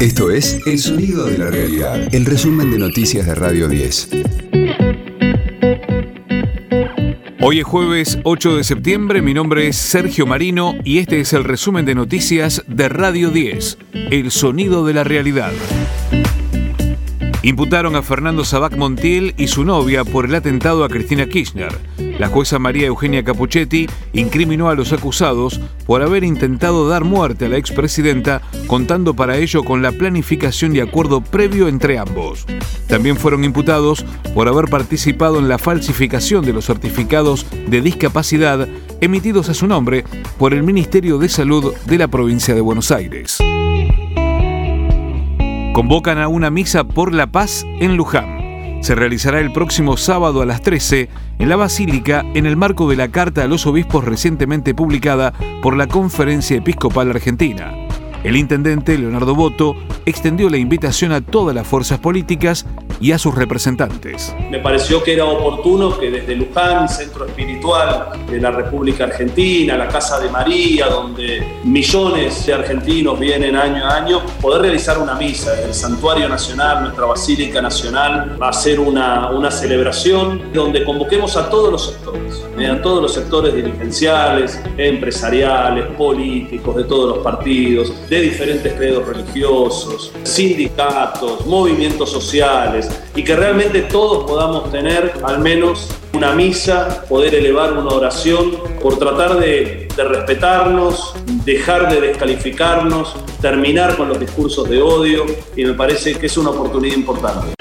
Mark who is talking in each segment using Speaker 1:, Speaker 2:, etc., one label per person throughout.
Speaker 1: Esto es El Sonido de la Realidad, el resumen de noticias de Radio 10.
Speaker 2: Hoy es jueves 8 de septiembre, mi nombre es Sergio Marino y este es el resumen de noticias de Radio 10, El Sonido de la Realidad. Imputaron a Fernando Sabac Montiel y su novia por el atentado a Cristina Kirchner. La jueza María Eugenia Capuchetti incriminó a los acusados por haber intentado dar muerte a la expresidenta, contando para ello con la planificación y acuerdo previo entre ambos. También fueron imputados por haber participado en la falsificación de los certificados de discapacidad emitidos a su nombre por el Ministerio de Salud de la provincia de Buenos Aires. Convocan a una misa por la paz en Luján. Se realizará el próximo sábado a las 13 en la Basílica en el marco de la Carta a los Obispos recientemente publicada por la Conferencia Episcopal Argentina. El intendente Leonardo Boto extendió la invitación a todas las fuerzas políticas y a sus representantes.
Speaker 3: Me pareció que era oportuno que desde Luján, centro espiritual de la República Argentina, la Casa de María, donde millones de argentinos vienen año a año, poder realizar una misa desde el Santuario Nacional, nuestra Basílica Nacional, va a ser una, una celebración donde convoquemos a todos los sectores, eh, a todos los sectores dirigenciales, empresariales, políticos, de todos los partidos, de diferentes credos religiosos, sindicatos, movimientos sociales, y que realmente todos podamos tener al menos una misa, poder elevar una oración por tratar de, de, respetarnos, dejar de descalificarnos, terminar con los discursos de odio y me parece que es una oportunidad importante.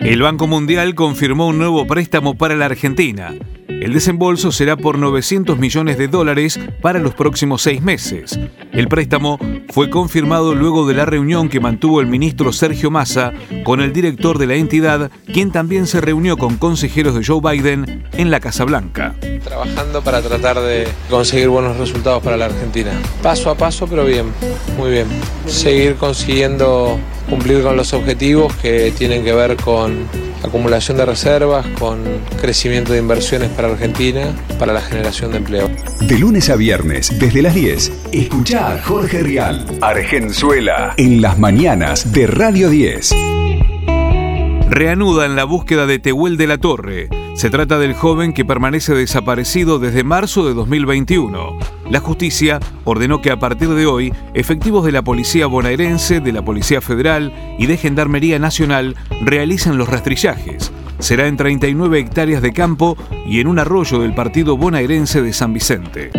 Speaker 2: El Banco Mundial confirmó un nuevo préstamo para la Argentina. El desembolso será por 900 millones de dólares para los próximos seis meses. El préstamo fue confirmado luego de la reunión que mantuvo el ministro Sergio Massa con el director de la entidad, quien también se reunió con consejeros de Joe Biden en la Casa Blanca.
Speaker 4: Trabajando para tratar de conseguir buenos resultados para la Argentina. Paso a paso, pero bien, muy bien. Seguir consiguiendo cumplir con los objetivos que tienen que ver con acumulación de reservas, con crecimiento de inversiones para Argentina, para la generación de empleo.
Speaker 1: De lunes a viernes, desde las 10, escucha a Jorge Rial, Argenzuela, en las mañanas de Radio 10.
Speaker 2: Reanudan la búsqueda de Tehuel de la Torre. Se trata del joven que permanece desaparecido desde marzo de 2021. La justicia ordenó que a partir de hoy, efectivos de la Policía Bonaerense, de la Policía Federal y de Gendarmería Nacional realicen los rastrillajes. Será en 39 hectáreas de campo y en un arroyo del partido bonaerense de San Vicente.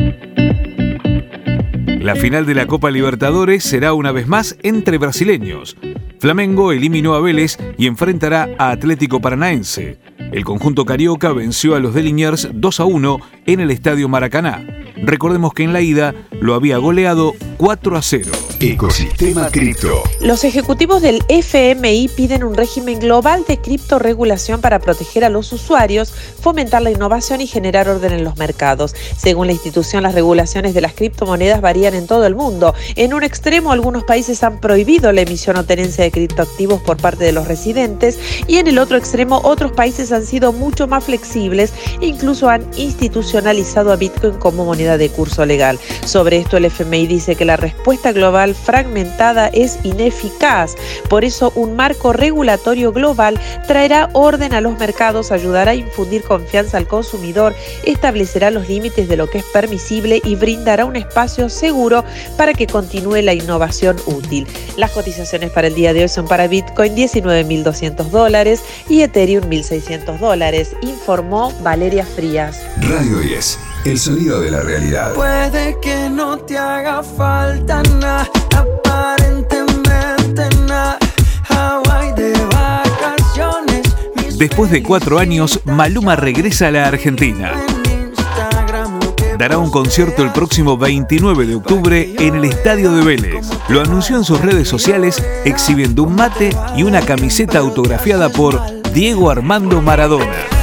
Speaker 2: La final de la Copa Libertadores será una vez más entre brasileños. Flamengo eliminó a Vélez y enfrentará a Atlético Paranaense. El conjunto carioca venció a los de Liniers 2 a 1 en el Estadio Maracaná. Recordemos que en la ida lo había goleado 4 a 0.
Speaker 1: Ecosistema Cripto.
Speaker 5: Los ejecutivos del FMI piden un régimen global de criptoregulación para proteger a los usuarios, fomentar la innovación y generar orden en los mercados. Según la institución, las regulaciones de las criptomonedas varían en todo el mundo. En un extremo, algunos países han prohibido la emisión o tenencia de criptoactivos por parte de los residentes y en el otro extremo, otros países han sido mucho más flexibles incluso han institucionalizado a Bitcoin como moneda de curso legal. Sobre esto, el FMI dice que la respuesta global fragmentada es ineficaz. Por eso, un marco regulatorio global traerá orden a los mercados, ayudará a infundir confianza al consumidor, establecerá los límites de lo que es permisible y brindará un espacio seguro para que continúe la innovación útil. Las cotizaciones para el día de hoy son para Bitcoin 19.200 dólares y Ethereum 1.600 dólares, informó Valeria Frías.
Speaker 1: Radio 10, el sonido de la realidad.
Speaker 6: Puede que no te haga falta nada, aparentemente nada. Hawaii de vacaciones. mis
Speaker 2: Después de cuatro años, Maluma regresa a la Argentina. Dará un concierto el próximo 29 de octubre en el Estadio de Vélez. Lo anunció en sus redes sociales exhibiendo un mate y una camiseta autografiada por Diego Armando Maradona.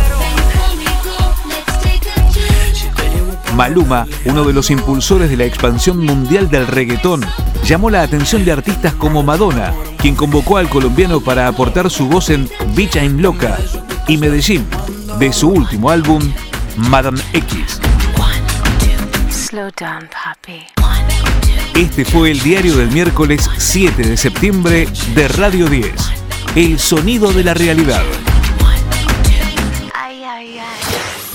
Speaker 2: Maluma, uno de los impulsores de la expansión mundial del reggaetón, llamó la atención de artistas como Madonna, quien convocó al colombiano para aportar su voz en Bicha en Loca y Medellín, de su último álbum, Madame X. Este fue el diario del miércoles 7 de septiembre de Radio 10. El sonido de la realidad.